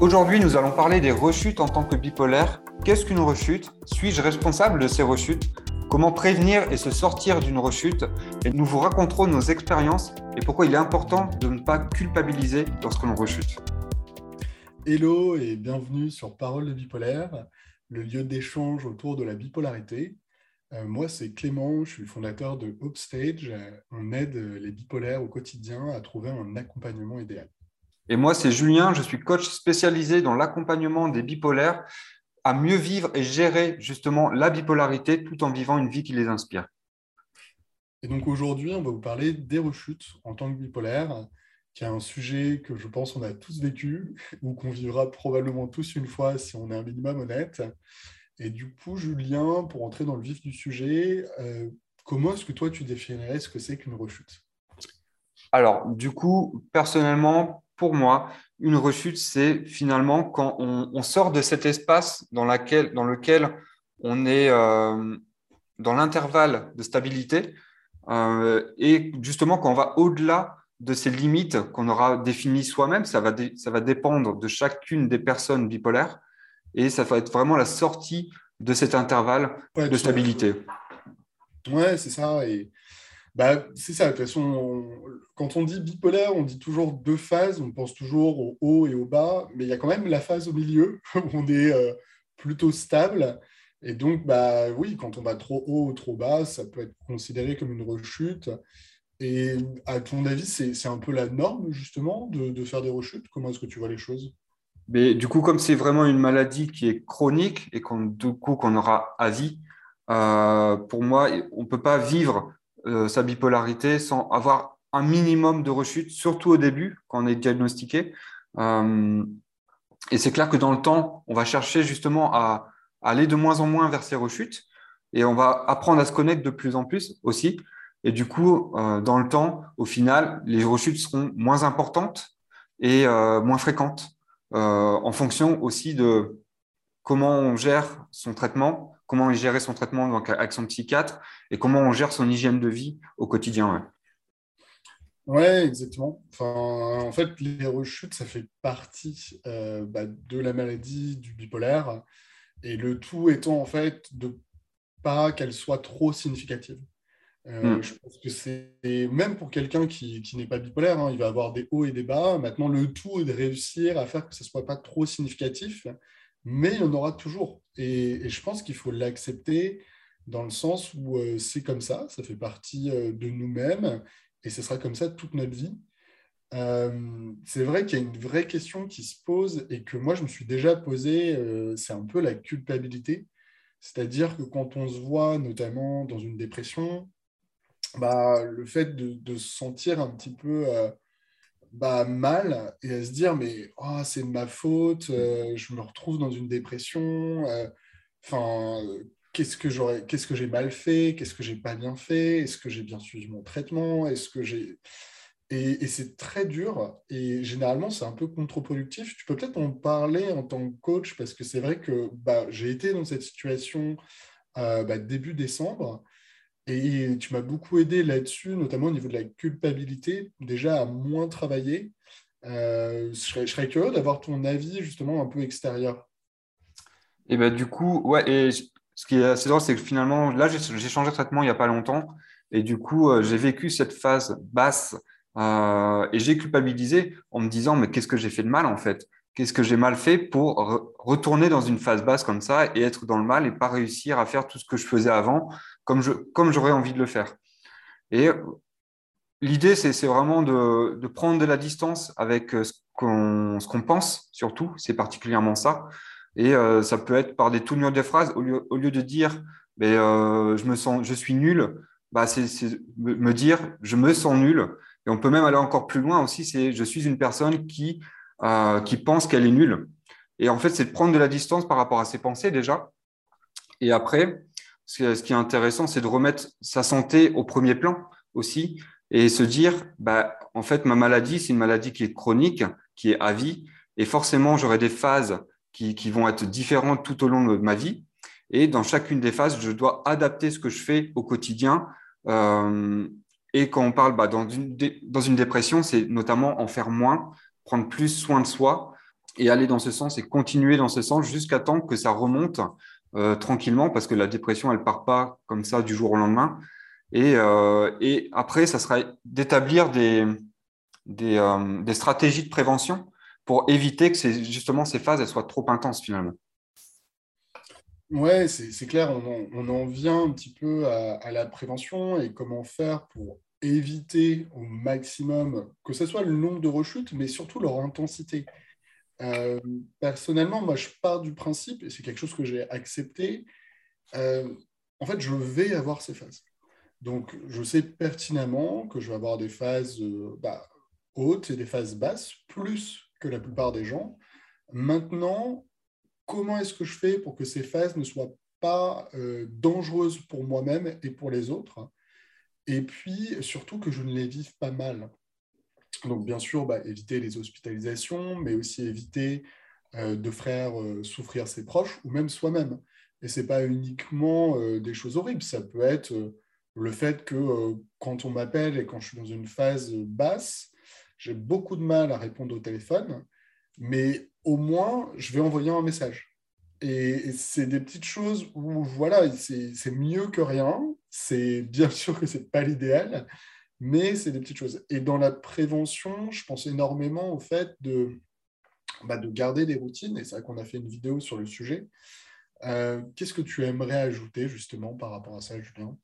Aujourd'hui, nous allons parler des rechutes en tant que bipolaire. Qu'est-ce qu'une rechute? Suis-je responsable de ces rechutes? Comment prévenir et se sortir d'une rechute? Et nous vous raconterons nos expériences et pourquoi il est important de ne pas culpabiliser lorsque l'on rechute. Hello et bienvenue sur Parole de bipolaire, le lieu d'échange autour de la bipolarité. Euh, moi, c'est Clément, je suis fondateur de Upstage. On aide les bipolaires au quotidien à trouver un accompagnement idéal. Et moi, c'est Julien, je suis coach spécialisé dans l'accompagnement des bipolaires à mieux vivre et gérer justement la bipolarité tout en vivant une vie qui les inspire. Et donc aujourd'hui, on va vous parler des rechutes en tant que bipolaire, qui est un sujet que je pense qu'on a tous vécu ou qu'on vivra probablement tous une fois si on est un minimum honnête. Et du coup, Julien, pour entrer dans le vif du sujet, euh, comment est-ce que toi tu définirais ce que c'est qu'une rechute? Alors, du coup, personnellement, pour moi, une rechute, c'est finalement quand on, sort de cet espace dans, dans lequel on est euh, dans l'intervalle de stabilité euh, et justement quand on va au-delà de ces limites qu'on aura définies soi-même, ça va, ça va dépendre de chacune des personnes bipolaires et ça va être vraiment la sortie de cet intervalle de stabilité. Ouais, c'est ça. Et bah, c'est ça. De toute façon, quand on dit bipolaire, on dit toujours deux phases. On pense toujours au haut et au bas, mais il y a quand même la phase au milieu où on est euh, plutôt stable. Et donc, bah oui, quand on va trop haut ou trop bas, ça peut être considéré comme une rechute. Et à ton avis, c'est un peu la norme, justement, de, de faire des rechutes? Comment est-ce que tu vois les choses? Mais du coup, comme c'est vraiment une maladie qui est chronique et qu'on, aura à vie, euh, pour moi, on ne peut pas vivre euh, sa bipolarité sans avoir un minimum de rechute, surtout au début, quand on est diagnostiqué. Euh, et c'est clair que dans le temps, on va chercher justement à, aller de moins en moins vers ces rechutes et on va apprendre à se connaître de plus en plus aussi. Et du coup, dans le temps, au final, les rechutes seront moins importantes et moins fréquentes. Euh, en fonction aussi de comment on gère son traitement, comment on gère son traitement donc, avec son psychiatre et comment on gère son hygiène de vie au quotidien. Oui, exactement. Enfin, en fait, les rechutes, ça fait partie euh, bah, de la maladie du bipolaire. Et le tout étant en fait de pas qu'elle soit trop significative. Euh, hmm. Je pense que c'est même pour quelqu'un qui, qui n'est pas bipolaire, hein, il va avoir des hauts et des bas. Maintenant, le tout est de réussir à faire que ce ne soit pas trop significatif, mais il y en aura toujours. Et, je pense qu'il faut l'accepter dans le sens où euh, c'est comme ça, ça fait partie euh, de nous-mêmes et ce sera comme ça toute notre vie. c'est vrai qu'il y a une vraie question qui se pose et que moi je me suis déjà posée, c'est un peu la culpabilité. C'est-à-dire que quand on se voit notamment dans une dépression, bah, le fait de, se sentir un petit peu euh, bah, mal et à se dire mais oh, c'est de ma faute, euh, je me retrouve dans une dépression, euh, enfin qu'est-ce que j'aurais, qu'est-ce que j'ai mal fait, qu'est-ce que j'ai pas bien fait, est-ce que j'ai bien suivi mon traitement, est-ce que j'ai et, c'est très dur et généralement c'est un peu contre-productif. Tu peux peut-être en parler en tant que coach parce que c'est vrai que bah, j'ai été dans cette situation bah, début décembre et tu m'as beaucoup aidé là-dessus, notamment au niveau de la culpabilité, déjà à moins travailler. Euh, je, serais, curieux d'avoir ton avis justement un peu extérieur. Et ben du coup, ouais, et ce qui est assez drôle, c'est que finalement, là, j'ai changé de traitement il n'y a pas longtemps. Et du coup, euh, j'ai vécu cette phase basse euh, et j'ai culpabilisé en me disant, mais qu'est-ce que j'ai fait de mal en fait? Qu'est-ce que j'ai mal fait pour retourner dans une phase basse comme ça et être dans le mal et pas réussir à faire tout ce que je faisais avant? Comme, je, comme j'aurais envie de le faire. Et l'idée, c'est, vraiment de, de, prendre de la distance avec euh, ce qu'on, qu'on pense, surtout, c'est particulièrement ça. Et euh, ça peut être par des tournures de phrases, au lieu, au lieu de dire mais, euh, je, me sens, je suis nul, bah, c'est, me dire je me sens nul. Et on peut même aller encore plus loin aussi, c'est je suis une personne qui qui pense qu'elle est nulle. Et en fait, c'est de prendre de la distance par rapport à ses pensées déjà. Et après, ce qui est intéressant, c'est de remettre sa santé au premier plan aussi et se dire, bah, en fait, ma maladie, c'est une maladie qui est chronique, qui est à vie, et forcément, j'aurai des phases qui, vont être différentes tout au long de ma vie. Et dans chacune des phases, je dois adapter ce que je fais au quotidien. Euh, et quand on parle bah, dans, une, dans une dépression, c'est notamment en faire moins, prendre plus soin de soi et aller dans ce sens et continuer dans ce sens jusqu'à temps que ça remonte euh, tranquillement parce que la dépression, elle part pas comme ça du jour au lendemain. Et, euh, et après, ça sera d'établir des, euh, des, stratégies de prévention pour éviter que ces, justement ces phases soient trop intenses finalement. Ouais, c'est clair, on en, on en, vient un petit peu à, la prévention et comment faire pour éviter au maximum que ce soit le nombre de rechutes, mais surtout leur intensité. Euh, personnellement, moi, je pars du principe, et c'est quelque chose que j'ai accepté, euh, en fait, je vais avoir ces phases. Donc, je sais pertinemment que je vais avoir des phases euh, bah, hautes et des phases basses, plus que la plupart des gens. Maintenant, comment est-ce que je fais pour que ces phases ne soient pas dangereuses pour moi-même et pour les autres? Et puis, surtout que je ne les vive pas mal. Donc, bien sûr, bah, éviter les hospitalisations, mais aussi éviter euh, de faire euh, souffrir ses proches ou même soi-même. Et ce n'est pas uniquement euh, des choses horribles, ça peut être le fait que quand on m'appelle et quand je suis dans une phase basse, j'ai beaucoup de mal à répondre au téléphone, mais au moins, je vais envoyer un message. Et, c'est des petites choses où, voilà, c'est mieux que rien. C'est bien sûr que ce n'est pas l'idéal, mais c'est des petites choses. Et dans la prévention, je pense énormément au fait de, bah, de garder des routines, et c'est vrai qu'on a fait une vidéo sur le sujet. Euh, qu'est-ce que tu aimerais ajouter justement par rapport à ça, Julien?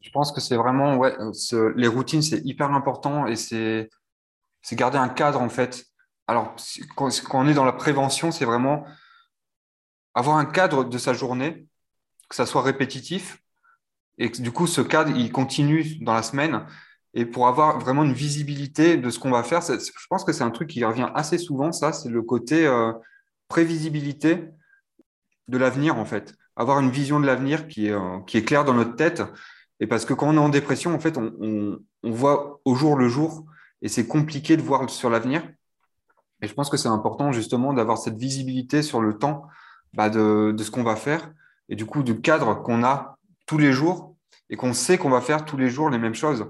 Je pense que c'est vraiment, ouais, les routines, c'est hyper important et c'est garder un cadre en fait. Alors, quand, on est dans la prévention, c'est vraiment avoir un cadre de sa journée, que ça soit répétitif, et du coup, ce cadre, il continue dans la semaine. Et pour avoir vraiment une visibilité de ce qu'on va faire, je pense que c'est un truc qui revient assez souvent, ça, c'est le côté euh, prévisibilité de l'avenir, en fait. Avoir une vision de l'avenir qui est, euh, qui est claire dans notre tête. Et parce que quand on est en dépression, en fait, on, on, voit au jour le jour et c'est compliqué de voir sur l'avenir. Et je pense que c'est important, justement, d'avoir cette visibilité sur le temps bah, de, de ce qu'on va faire et du coup, du cadre qu'on a tous les jours et qu'on sait qu'on va faire tous les jours les mêmes choses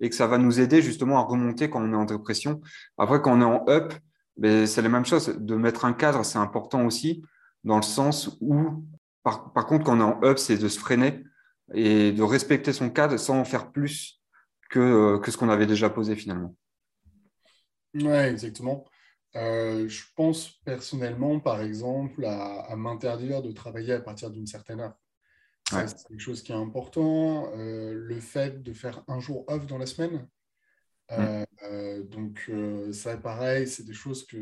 et que ça va nous aider justement à remonter quand on est en dépression. Après, quand on est en up, ben, c'est la même chose. De mettre un cadre, c'est important aussi, dans le sens où, par, contre, quand on est en up, c'est de se freiner et de respecter son cadre sans en faire plus que, euh, que ce qu'on avait déjà posé finalement. Oui, exactement. Euh, je pense personnellement, par exemple, à m'interdire de travailler à partir d'une certaine heure. C'est quelque chose qui est important. Euh, le fait de faire un jour off dans la semaine. Euh, mm. euh, donc, ça, pareil, c'est des choses que.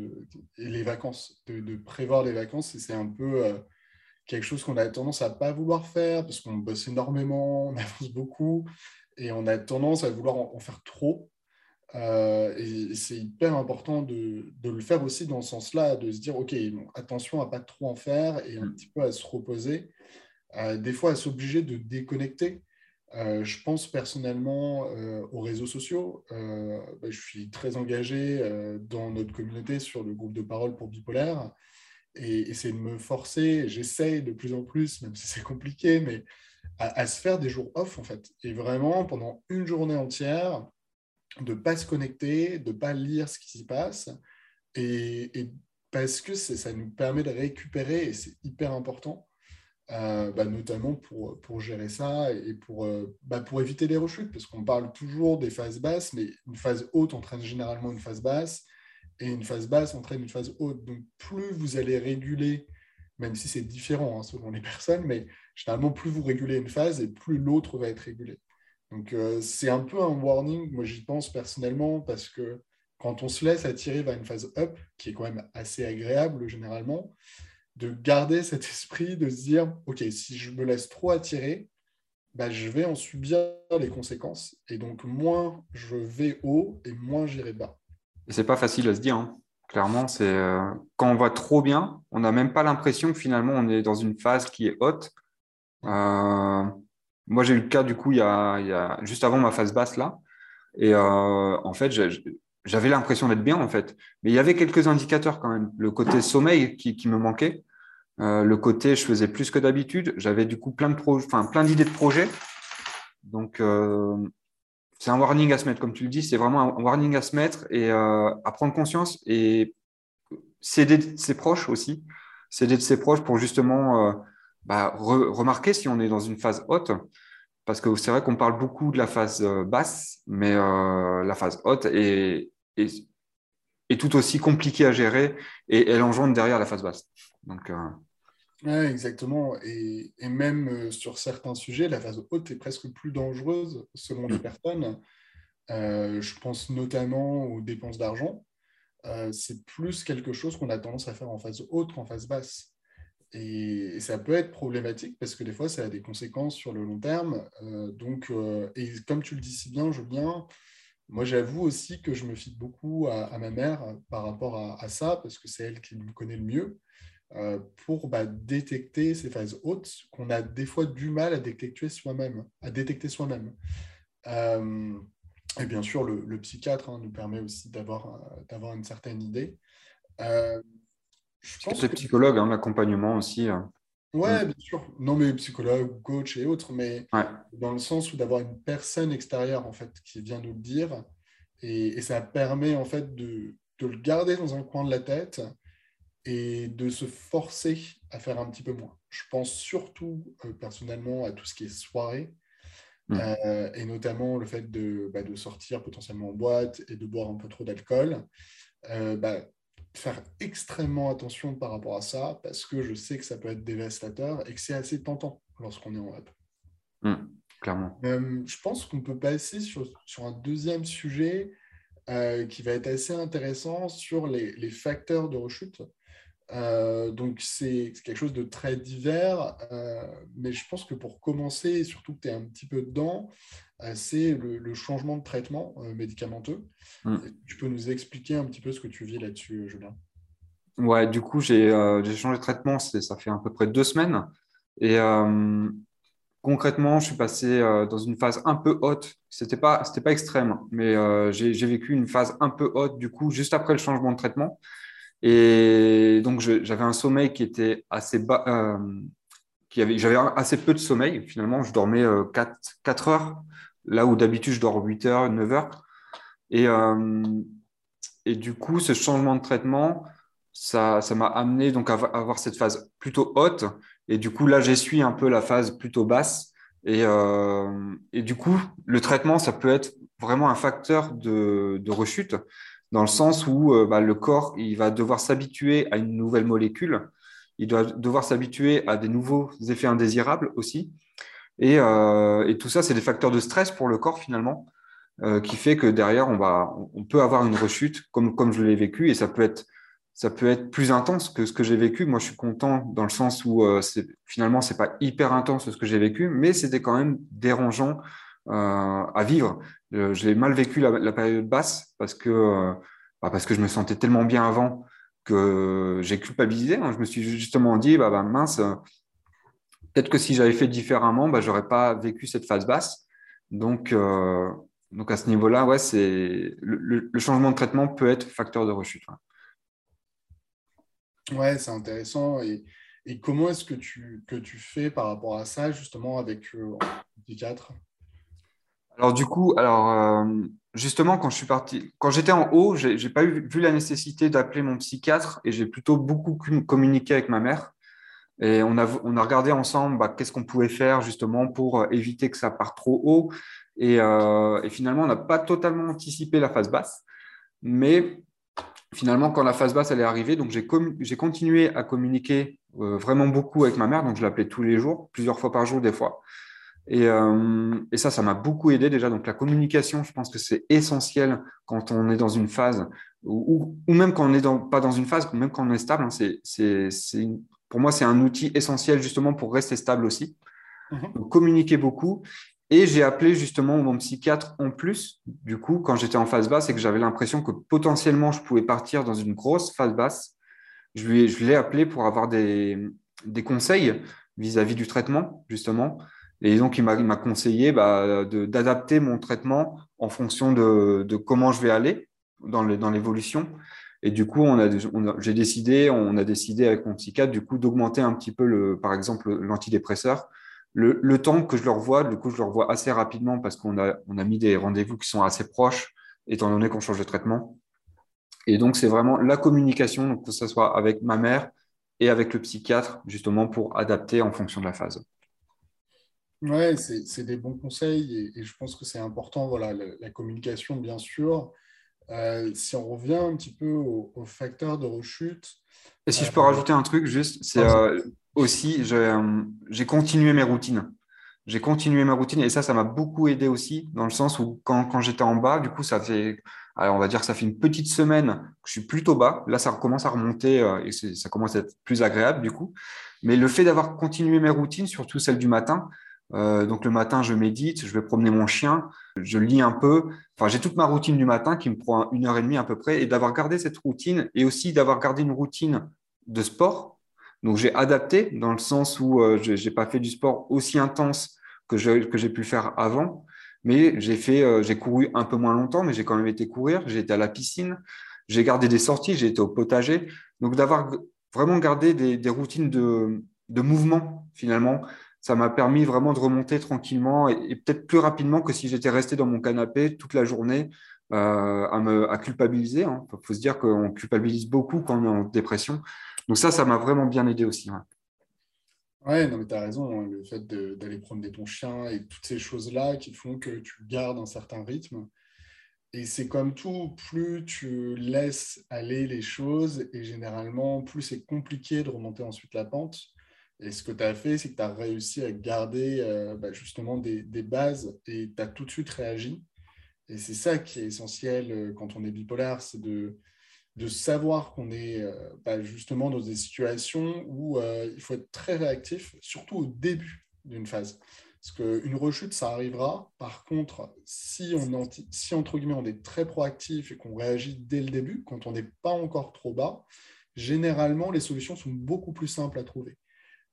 Et les vacances, de, prévoir les vacances, c'est un peu quelque chose qu'on a tendance à pas vouloir faire parce qu'on bosse énormément, on avance beaucoup et on a tendance à vouloir en, faire trop. et c'est hyper important de, de, le faire aussi dans ce sens-là, de se dire, OK, attention à pas trop en faire et un mm. petit peu à se reposer des fois à s'obliger de déconnecter. Euh, je pense personnellement euh, aux réseaux sociaux. Euh, bah, je suis très engagé dans notre communauté sur le groupe de parole pour bipolaire et c'est de me forcer, j'essaye de plus en plus, même si c'est compliqué, mais à, se faire des jours off en fait. Et vraiment, pendant une journée entière, de ne pas se connecter, de ne pas lire ce qui s'y passe. Et, et parce que ça nous permet de récupérer et c'est hyper important. Euh, bah, notamment pour, pour, gérer ça et pour, euh, bah, pour éviter les rechutes, parce qu'on parle toujours des phases basses, mais une phase haute entraîne généralement une phase basse, et une phase basse entraîne une phase haute. Donc plus vous allez réguler, même si c'est différent hein, selon les personnes, mais généralement plus vous régulez une phase et plus l'autre va être régulé. Donc euh, c'est un peu un warning, moi j'y pense personnellement, parce que quand on se laisse attirer vers une phase up, qui est quand même assez agréable généralement, de garder cet esprit, de se dire, OK, si je me laisse trop attirer, bah, je vais en subir les conséquences. Et donc, moins je vais haut et moins j'irai bas. Et c'est pas facile à se dire. Hein. Clairement, c'est euh, quand on va trop bien, on n'a même pas l'impression que finalement on est dans une phase qui est haute. Euh, moi, j'ai eu le cas du coup il y, a, y a, juste avant ma phase basse là. Et euh, en fait, j'avais l'impression d'être bien en fait. Mais il y avait quelques indicateurs quand même. Le côté sommeil qui, me manquait. Euh, le côté, je faisais plus que d'habitude. J'avais du coup plein de enfin, plein d'idées de projets. Donc, euh, c'est un warning à se mettre, comme tu le dis. C'est vraiment un warning à se mettre et euh, à prendre conscience. Et s'aider de ses proches aussi, s'aider de ses proches pour justement bah, remarquer si on est dans une phase haute. Parce que c'est vrai qu'on parle beaucoup de la phase basse, mais la phase haute est, est, est, tout aussi compliquée à gérer et elle engendre derrière la phase basse. Donc, Ouais, exactement. Et, et même euh, sur certains sujets, la phase haute est presque plus dangereuse selon les mm. personnes. Euh, je pense notamment aux dépenses d'argent. Euh, c'est plus quelque chose qu'on a tendance à faire en phase haute qu'en phase basse. Et, ça peut être problématique parce que des fois, ça a des conséquences sur le long terme. donc, et comme tu le dis si bien, Julien, moi, j'avoue aussi que je me fie beaucoup à, ma mère par rapport à, à ça parce que c'est elle qui me connaît le mieux. Euh, pour bah, détecter ces phases hautes qu'on a des fois du mal à détecter soi-même. À détecter soi-même. Euh, et bien sûr, le, psychiatre hein, nous permet aussi d'avoir, euh, d'avoir une certaine idée. Euh, je pense que... psychologue, hein, l'accompagnement aussi. Hein. Ouais, bien sûr. Non, mais psychologue, coach et autres, mais dans le sens où d'avoir une personne extérieure en fait qui vient nous le dire, et, ça permet en fait de, de, le garder dans un coin de la tête et de se forcer à faire un petit peu moins. Je pense surtout euh, personnellement à tout ce qui est soirée, mmh. euh, et notamment le fait de, bah, de, sortir potentiellement en boîte et de boire un peu trop d'alcool. Euh, bah, faire extrêmement attention par rapport à ça, parce que je sais que ça peut être dévastateur et que c'est assez tentant lorsqu'on est en web. Mmh, clairement. je pense qu'on peut passer sur, sur, un deuxième sujet qui va être assez intéressant sur les, les facteurs de rechute. Euh, donc c'est quelque chose de très divers, euh, mais je pense que pour commencer, surtout que tu es un petit peu dedans, euh, c'est le, changement de traitement médicamenteux. Mm. Tu peux nous expliquer un petit peu ce que tu vis là-dessus, Julien? Ouais, du coup, j'ai changé de traitement, ça fait à peu près deux semaines. Et concrètement, je suis passé dans une phase un peu haute. C'était pas, pas extrême, mais j'ai vécu une phase un peu haute, du coup, juste après le changement de traitement. Et donc, j'avais un sommeil qui était assez bas. Euh, j'avais assez peu de sommeil. Finalement, je dormais 4, euh, 4 heures, là où d'habitude, je dors 8 heures, 9 heures. Et, euh, et du coup, ce changement de traitement, ça, m'a amené donc à avoir cette phase plutôt haute. Et du coup, là, j'essuie un peu la phase plutôt basse. Et, et, du coup, le traitement, ça peut être vraiment un facteur de, de rechute dans le sens où euh, bah, le corps il va devoir s'habituer à une nouvelle molécule, il doit devoir s'habituer à des nouveaux effets indésirables aussi. Et, euh, tout ça, c'est des facteurs de stress pour le corps finalement, euh, qui fait que derrière, on, va, on peut avoir une rechute comme, je l'ai vécu, et ça peut, être, ça peut être plus intense que ce que j'ai vécu. Moi, je suis content dans le sens où finalement, c'est pas hyper intense ce que j'ai vécu, mais c'était quand même dérangeant à vivre. Euh, j'ai mal vécu la, période basse parce que, euh, bah, parce que je me sentais tellement bien avant que j'ai culpabilisé. Hein. Je me suis justement dit, bah, bah mince, peut-être que si j'avais fait différemment, je n'aurais pas vécu cette phase basse. Donc, euh, donc à ce niveau-là, ouais, le, changement de traitement peut être facteur de rechute. Ouais, c'est intéressant. Et, comment est-ce que tu, que tu fais par rapport à ça, justement, avec le psychiatre? Alors du coup, alors euh, justement, quand j'étais en haut, j'ai, n'ai pas eu, vu la nécessité d'appeler mon psychiatre et j'ai plutôt beaucoup communiqué avec ma mère. Et on a, regardé ensemble bah, qu'est-ce qu'on pouvait faire justement pour euh, éviter que ça parte trop haut. Et, euh, et finalement, on n'a pas totalement anticipé la phase basse. Mais finalement, quand la phase basse elle est arrivée, donc j'ai, j'ai continué à communiquer vraiment beaucoup avec ma mère. Donc je l'appelais tous les jours, plusieurs fois par jour des fois. Et, euh, et, ça, ça m'a beaucoup aidé déjà. Donc la communication, je pense que c'est essentiel quand on est dans une phase, ou, ou même quand on n'est pas dans une phase, même quand on est stable. Hein, c'est, c'est, c'est, pour moi, c'est un outil essentiel justement pour rester stable aussi. Mm-hmm. Donc, communiquer beaucoup. Et j'ai appelé justement mon psychiatre en plus, du coup, quand j'étais en phase basse et que j'avais l'impression que potentiellement je pouvais partir dans une grosse phase basse, je, lui, je l'ai appelé pour avoir des, des conseils vis-à-vis du traitement, justement. Et donc, il m'a conseillé bah, d'adapter mon traitement en fonction de, comment je vais aller dans l'évolution. Et du coup, on a, j'ai décidé, on a décidé avec mon psychiatre, du coup, d'augmenter un petit peu, le, par exemple, l'antidépresseur. Le, le, temps que je le revois, du coup, je le revois assez rapidement parce qu'on a, on a mis des rendez-vous qui sont assez proches, étant donné qu'on change de traitement. Et donc, c'est vraiment la communication, donc que ce soit avec ma mère et avec le psychiatre, justement pour adapter en fonction de la phase. Ouais, c'est des bons conseils et, je pense que c'est important, voilà, la, communication, bien sûr. Euh, si on revient un petit peu aux, facteurs de rechute. Et si je peux rajouter un truc, juste, c'est euh, aussi, j'ai continué mes routines. J'ai continué ma routine et ça, ça m'a beaucoup aidé aussi, dans le sens où quand, quand j'étais en bas, du coup, ça fait alors, on va dire que ça fait une petite semaine que je suis plutôt bas. Là, ça commence à remonter euh, et ça commence à être plus agréable du coup. Mais le fait d'avoir continué mes routines, surtout celle du matin, euh, donc le matin, je médite, je vais promener mon chien, je lis un peu. Enfin, j'ai toute ma routine du matin qui me prend une heure et demie à peu près. Et d'avoir gardé cette routine et aussi d'avoir gardé une routine de sport. Donc j'ai adapté dans le sens où euh, je n'ai pas fait du sport aussi intense que j'ai pu faire avant. Mais euh, j'ai couru un peu moins longtemps, mais j'ai quand même été courir. J'ai été à la piscine, j'ai gardé des sorties, j'ai été au potager. Donc d'avoir vraiment gardé des, routines de, mouvement finalement, ça m'a permis vraiment de remonter tranquillement et, peut-être plus rapidement que si j'étais resté dans mon canapé toute la journée euh, à me à culpabiliser. Il hein. faut se dire qu'on culpabilise beaucoup quand on est en dépression. Donc ça, ça m'a vraiment bien aidé aussi. Ouais, non, mais tu as raison. Hein, le fait d'aller promener ton chien et toutes ces choses-là qui font que tu gardes un certain rythme. Et c'est comme tout, plus tu laisses aller les choses et généralement, plus c'est compliqué de remonter ensuite la pente. Et ce que tu as fait, c'est que tu as réussi à garder euh, bah, justement des, bases et tu as tout de suite réagi. Et c'est ça qui est essentiel euh, quand on est bipolaire, c'est de, de savoir qu'on est euh, bah, justement dans des situations où il faut être très réactif, surtout au début d'une phase. Parce qu'une rechute, ça arrivera. Par contre, si, on, si entre guillemets on est très proactif et qu'on réagit dès le début, quand on n'est pas encore trop bas, généralement les solutions sont beaucoup plus simples à trouver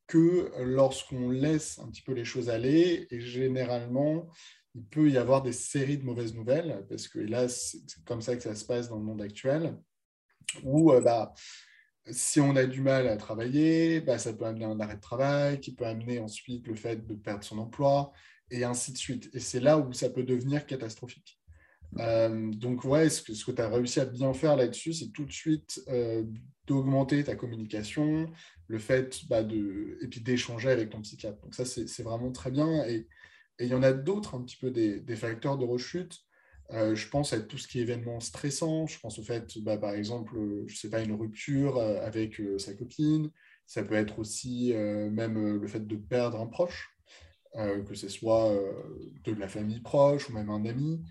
que lorsqu'on laisse un petit peu les choses aller. Et généralement, il peut y avoir des séries de mauvaises nouvelles, parce que là, c'est comme ça que ça se passe dans le monde actuel où euh, bah, si on a du mal à travailler, bah, ça peut amener un arrêt de travail, qui peut amener ensuite le fait de perdre son emploi, et ainsi de suite. Et c'est là où ça peut devenir catastrophique. Euh, donc, ouais, ce que, que tu as réussi à bien faire là-dessus, c'est tout de suite euh, d'augmenter ta communication, le fait bah, de, et puis d'échanger avec ton psychiatre. Donc, ça, c'est vraiment très bien. Et il y en a d'autres, un petit peu des, facteurs de rechute. Euh, je pense à tout ce qui est événement stressant. Je pense au fait, bah, par exemple, je sais pas, une rupture avec sa copine. Ça peut être aussi même le fait de perdre un proche, que ce soit de la famille proche ou même un ami.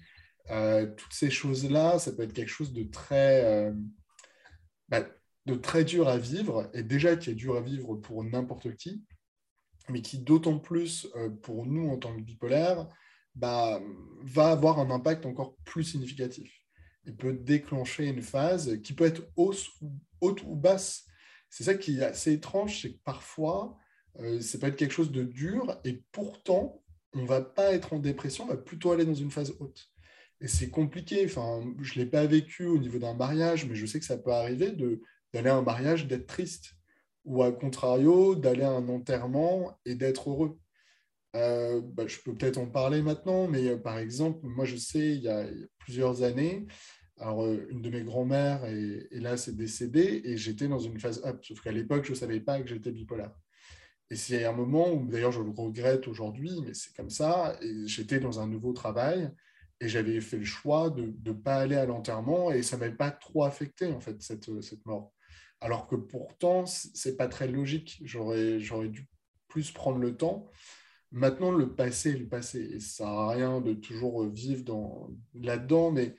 Toutes ces choses-là, ça peut être quelque chose de très, bah, de très dur à vivre, et déjà qui est dur à vivre pour n'importe qui, mais qui d'autant plus pour nous en tant que bipolaires, bah, va avoir un impact encore plus significatif. Il peut déclencher une phase qui peut être haute ou basse. C'est ça qui est assez étrange, c'est que parfois, euh, ça peut être quelque chose de dur et pourtant, on ne va pas être en dépression, on va plutôt aller dans une phase haute. Et c'est compliqué. Enfin, je ne l'ai pas vécu au niveau d'un mariage, mais je sais que ça peut arriver d'aller à un mariage, d'être triste. Ou à contrario, d'aller à un enterrement et d'être heureux. Euh, bah, je peux peut-être en parler maintenant, mais euh, par exemple, moi je sais, il y a, plusieurs années, alors, euh, une de mes grand-mères est, là, c'est décédée et j'étais dans une phase up, sauf qu'à l'époque, je ne savais pas que j'étais bipolaire. Et c'est un moment où, d'ailleurs, je le regrette aujourd'hui, mais c'est comme ça, et j'étais dans un nouveau travail et j'avais fait le choix de ne pas aller à l'enterrement et ça ne m'avait pas trop affecté, en fait, cette, cette mort. Alors que pourtant, ce n'est pas très logique. J'aurais dû plus prendre le temps Maintenant, le passé est le passé. Et ça sert rien de toujours vivre dans, là-dedans. Mais,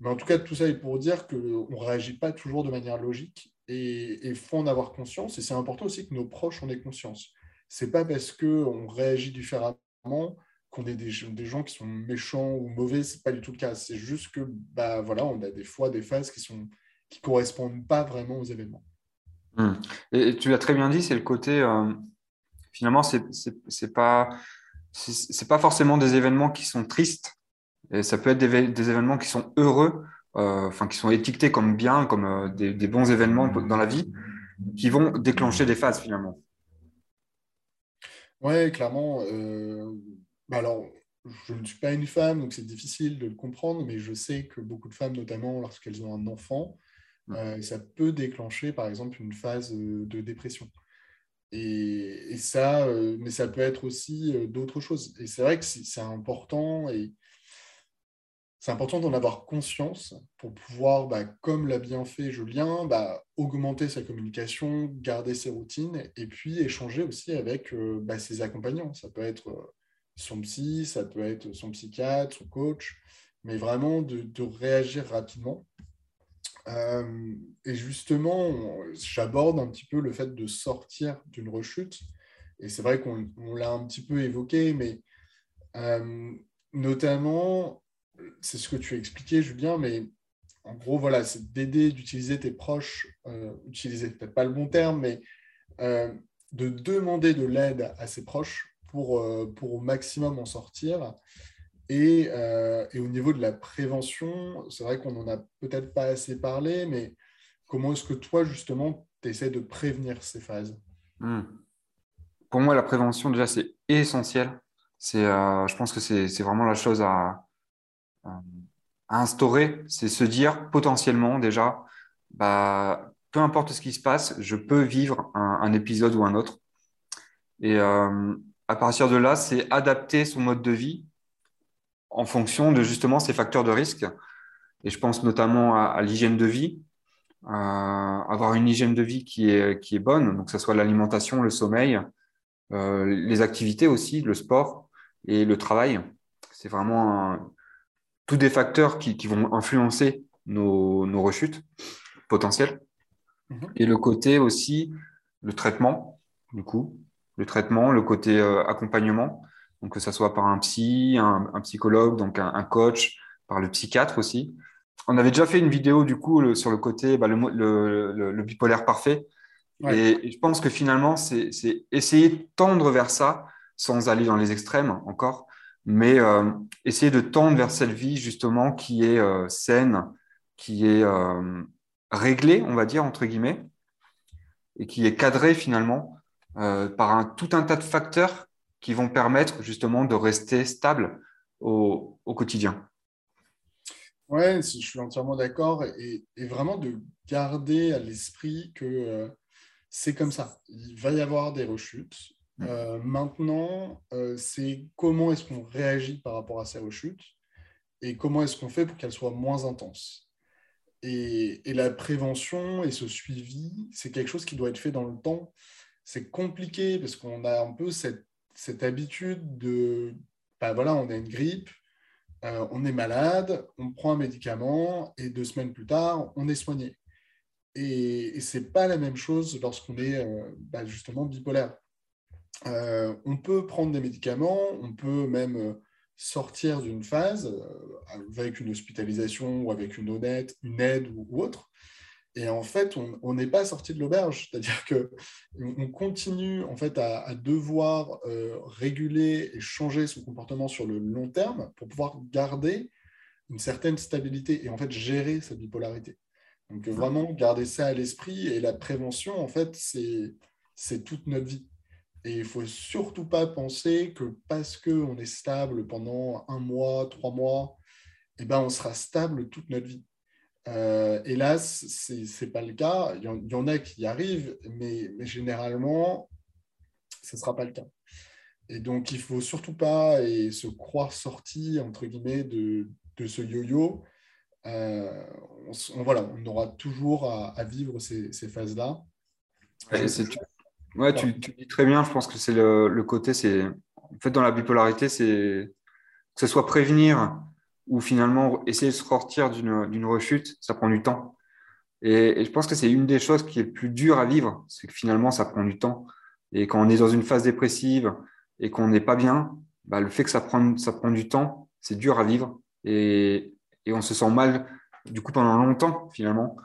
mais en tout cas, tout ça est pour dire qu'on ne réagit pas toujours de manière logique et il faut en avoir conscience. Et c'est important aussi que nos proches en aient conscience. Ce n'est pas parce qu'on réagit différemment qu'on est des, des, gens qui sont méchants ou mauvais. Ce n'est pas du tout le cas. C'est juste que bah, voilà, on a des fois des phases qui ne qui correspondent pas vraiment aux événements. Mmh. Et tu l'as très bien dit, c'est le côté. Euh, finalement, c'est n'est pas, c'est pas forcément des événements qui sont tristes. Et ça peut être des, des événements qui sont heureux, euh, enfin qui sont étiquetés comme bien, comme euh, des, des, bons événements dans la vie, qui vont déclencher des phases finalement. Oui, clairement. Euh, bah alors, je ne suis pas une femme, donc c'est difficile de le comprendre, mais je sais que beaucoup de femmes, notamment lorsqu'elles ont un enfant, mm. ça peut déclencher, par exemple, une phase de dépression. Et, ça, mais ça peut être aussi d'autres choses. Et c'est vrai que c'est important et c'est important d'en avoir conscience pour pouvoir, bah, comme l'a bien fait Julien, bah, augmenter sa communication, garder ses routines et puis échanger aussi avec bah, ses accompagnants. Ça peut être son psy, ça peut être son psychiatre, son coach, mais vraiment de, réagir rapidement. Euh, et justement, j'aborde un petit peu le fait de sortir d'une rechute. Et c'est vrai qu'on l'a un petit peu évoqué, mais euh, notamment, c'est ce que tu as expliqué, Julien, mais en gros, voilà, c'est d'aider, d'utiliser tes proches, euh, utiliser peut-être pas le bon terme, mais de demander de l'aide à ses proches pour, euh, pour au maximum en sortir. Et, euh, et, au niveau de la prévention, c'est vrai qu'on n'en a peut-être pas assez parlé, mais comment est-ce que toi, justement, tu essaies de prévenir ces phases? Hmm. Pour moi, la prévention, déjà, c'est essentiel. C'est, euh, je pense que c'est, vraiment la chose à, instaurer. C'est se dire potentiellement, déjà, bah, peu importe ce qui se passe, je peux vivre un épisode ou un autre. Et, à partir de là, c'est adapter son mode de vie en fonction de justement ces facteurs de risque. Et je pense notamment à, l'hygiène de vie, avoir une hygiène de vie qui est, qui est bonne, donc que ce soit l'alimentation, le sommeil, euh, les activités aussi, le sport et le travail. C'est vraiment tous des facteurs qui, vont influencer nos, nos rechutes potentielles. Mhm. Et le côté aussi, le traitement, du coup, le traitement, le côté euh, accompagnement, donc que ce soit par un psy, un, psychologue, donc un, coach, par le psychiatre aussi. On avait déjà fait une vidéo du coup sur le côté bah, le, bipolaire parfait. Et, je pense que finalement, c'est essayer de tendre vers ça sans aller dans les extrêmes encore, mais euh, essayer de tendre vers cette vie justement qui est euh, saine, qui est réglée, on va dire, entre guillemets, et qui est cadrée finalement euh, par un, tout un tas de facteurs qui vont permettre justement de rester stable au, au quotidien. Oui, je suis entièrement d'accord et, vraiment de garder à l'esprit que euh, c'est comme ça. Il va y avoir des rechutes. Mm. Euh, maintenant, c'est comment est-ce qu'on réagit par rapport à ces rechutes et comment est-ce qu'on fait pour qu'elles soient moins intenses. Et, et, la prévention et ce suivi, c'est quelque chose qui doit être fait dans le temps c'est compliqué parce qu'on a un peu cette, habitude de, bah voilà, on a une grippe, euh, on est malade, on prend un médicament et deux semaines plus tard, on est soigné. Et, et ce n'est pas la même chose lorsqu'on est euh, bah, justement bipolaire. Euh, on peut prendre des médicaments, on peut même sortir d'une phase avec une hospitalisation ou avec une, honnête, une aide ou autre. Et en fait, on n'est pas sorti de l'auberge, c'est-à-dire que on continue en fait à, devoir euh, réguler et changer son comportement sur le long terme pour pouvoir garder une certaine stabilité et en fait gérer sa bipolarité. Donc vraiment garder ça à l'esprit et la prévention en fait c'est toute notre vie. Et il faut surtout pas penser que parce qu'on est stable pendant un mois, trois mois, eh ben on sera stable toute notre vie. Euh, hélas, ce n'est pas le cas. Il y, en, a qui y arrivent, mais, généralement, ce ne sera pas le cas. Et donc, il ne faut surtout pas et se croire sorti, entre guillemets, de, ce yo-yo. Euh, on, voilà, on aura toujours à, vivre ces, phases-là. Ouais, tu, dis très bien, je pense que c'est le, le, côté, c'est en fait dans la bipolarité, c'est que ce soit prévenir ou finalement essayer de sortir d'une rechute, ça prend du temps. Et, je pense que c'est une des choses qui est plus dur à vivre, c'est que finalement, ça prend du temps. Et quand on est dans une phase dépressive et qu'on n'est pas bien, bah, le fait que ça prend, ça prend du temps, c'est dur à vivre. Et, et, on se sent mal, du coup, pendant longtemps, finalement.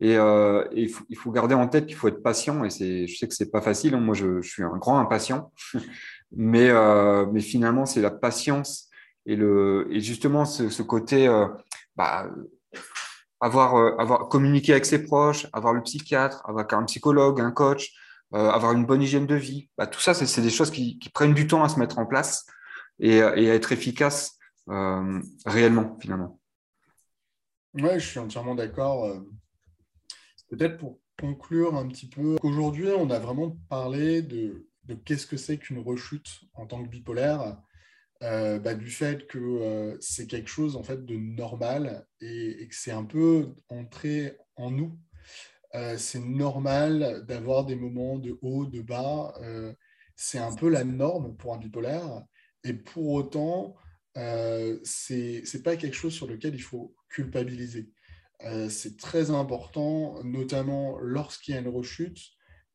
Et, euh, il, faut, il, faut, garder en tête qu'il faut être patient. Et je sais que c'est pas facile. Hein. Moi, je, je, suis un grand impatient. mais, euh, mais finalement, c'est la patience et, le, et justement, ce, côté, euh, bah, avoir, euh, avoir communiqué avec ses proches, avoir le psychiatre, avoir un psychologue, un coach, euh, avoir une bonne hygiène de vie, bah, tout ça, c'est des choses qui, prennent du temps à se mettre en place et, à être efficaces réellement, finalement. Oui, je suis entièrement d'accord. Peut-être pour conclure un petit peu, aujourd'hui, on a vraiment parlé de, qu'est-ce que c'est qu'une rechute en tant que bipolaire, euh, bah, du fait que euh, c'est quelque chose en fait de normal et, que c'est un peu entré en nous. Euh, c'est normal d'avoir des moments de haut, de bas. c'est un peu la norme pour un bipolaire. Et pour autant, c'est n'est pas quelque chose sur lequel il faut culpabiliser. C'est très important, notamment lorsqu'il y a une rechute,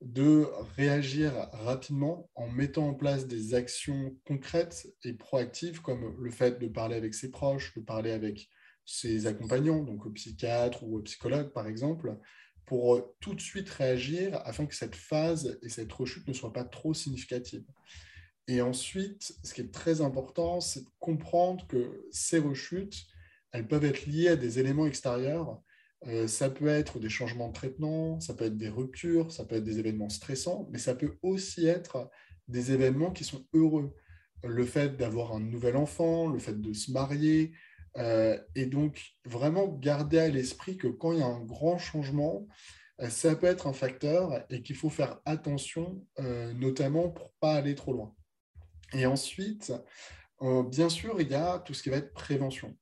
de réagir rapidement en mettant en place des actions concrètes et proactives, comme le fait de parler avec ses proches, de parler avec ses accompagnants, donc au psychiatre ou au psychologue par exemple, pour tout de suite réagir afin que cette phase et cette rechute ne soient pas trop significatives. Et ensuite, ce qui est très important, c'est de comprendre que ces rechutes, elles peuvent être liées à des éléments extérieurs. Euh, ça peut être des changements de traitement, ça peut être des ruptures, ça peut être des événements stressants, mais ça peut aussi être des événements qui sont heureux. Le fait d'avoir un nouvel enfant, le fait de se marier, euh, et donc vraiment garder à l'esprit que quand il y a un grand changement, euh, ça peut être un facteur et qu'il faut faire attention, notamment pour ne pas aller trop loin. Et ensuite, bien sûr, il y a tout ce qui va être prévention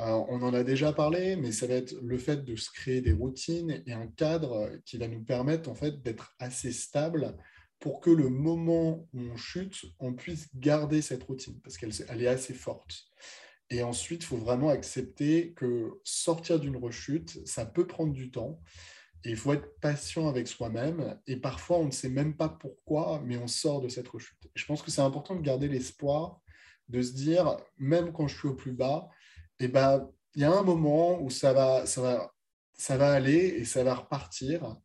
on en a déjà parlé, mais ça va être le fait de se créer des routines et un cadre qui va nous permettre en fait d'être assez stable pour que le moment où on chute, on puisse garder cette routine parce qu'elle est assez forte. Et ensuite, il faut vraiment accepter que sortir d'une rechute, ça peut prendre du temps. Et il faut être patient avec soi-même. Et parfois, on ne sait même pas pourquoi, mais on sort de cette rechute. Je pense que c'est important de garder l'espoir, de se dire, même quand je suis au plus bas, et ben, il y a un moment où ça va, ça va, ça va aller et ça va repartir.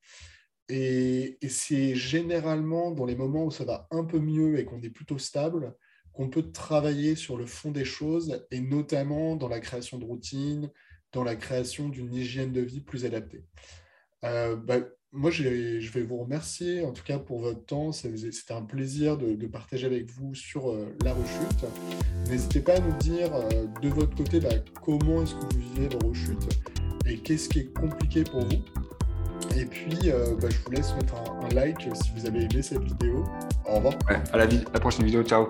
Et, c'est généralement dans les moments où ça va un peu mieux et qu'on est plutôt stable qu'on peut travailler sur le fond des choses et notamment dans la création de routines, dans la création d'une hygiène de vie plus adaptée. Euh, bah, moi, je vais vous remercier en tout cas pour votre temps. C'était un plaisir de, partager avec vous sur euh, la rechute. N'hésitez pas à nous dire euh, de votre côté bah, comment est-ce que vous vivez vos rechutes et qu'est-ce qui est compliqué pour vous. Et puis, euh, bah, je vous laisse mettre un, like si vous avez aimé cette vidéo. Au revoir. à la prochaine vidéo. Ciao.